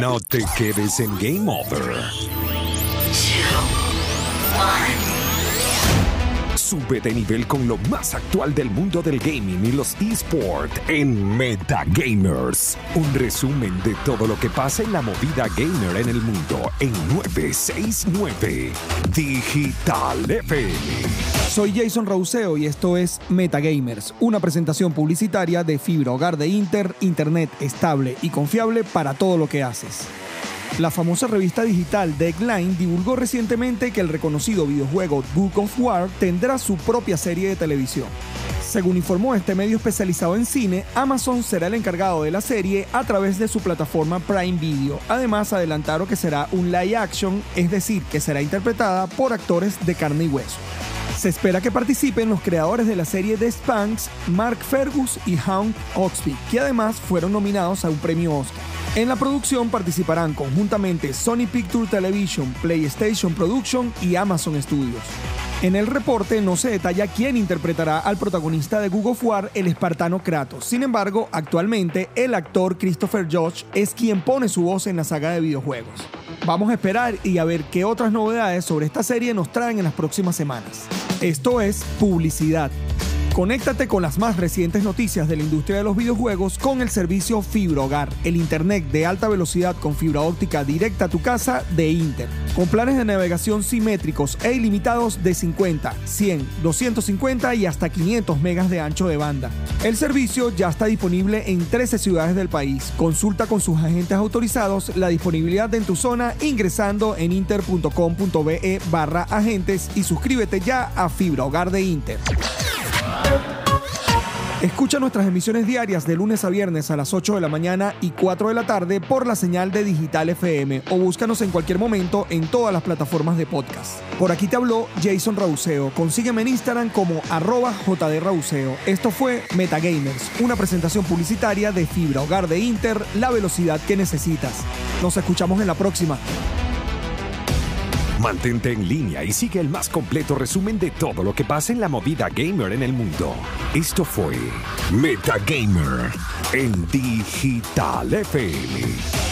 No te quedes en Game Over. Sube de nivel con lo más actual del mundo del gaming y los esports en Metagamers. Un resumen de todo lo que pasa en la movida gamer en el mundo en 969 Digital FM. Soy Jason Rauseo y esto es Metagamers, una presentación publicitaria de fibra hogar de Inter, internet estable y confiable para todo lo que haces. La famosa revista digital Deadline divulgó recientemente que el reconocido videojuego Book of War tendrá su propia serie de televisión. Según informó este medio especializado en cine, Amazon será el encargado de la serie a través de su plataforma Prime Video. Además, adelantaron que será un live action, es decir, que será interpretada por actores de carne y hueso. Se espera que participen los creadores de la serie The Spanks, Mark Fergus y Hound Oxby, que además fueron nominados a un premio Oscar. En la producción participarán conjuntamente Sony Picture Television, PlayStation Production y Amazon Studios. En el reporte no se detalla quién interpretará al protagonista de Google War, el espartano Kratos. Sin embargo, actualmente el actor Christopher Judge es quien pone su voz en la saga de videojuegos. Vamos a esperar y a ver qué otras novedades sobre esta serie nos traen en las próximas semanas. Esto es publicidad. Conéctate con las más recientes noticias de la industria de los videojuegos con el servicio Fibra Hogar, el internet de alta velocidad con fibra óptica directa a tu casa de Inter. Con planes de navegación simétricos e ilimitados de 50, 100, 250 y hasta 500 megas de ancho de banda. El servicio ya está disponible en 13 ciudades del país. Consulta con sus agentes autorizados la disponibilidad en tu zona ingresando en inter.com.be barra agentes y suscríbete ya a Fibra Hogar de Inter. Escucha nuestras emisiones diarias de lunes a viernes a las 8 de la mañana y 4 de la tarde por la señal de Digital FM o búscanos en cualquier momento en todas las plataformas de podcast. Por aquí te habló Jason Rauseo. Consígueme en Instagram como arroba jdrauseo. Esto fue Metagamers, una presentación publicitaria de fibra hogar de Inter, la velocidad que necesitas. Nos escuchamos en la próxima. Mantente en línea y sigue el más completo resumen de todo lo que pasa en la movida gamer en el mundo. Esto fue Metagamer en Digital FM.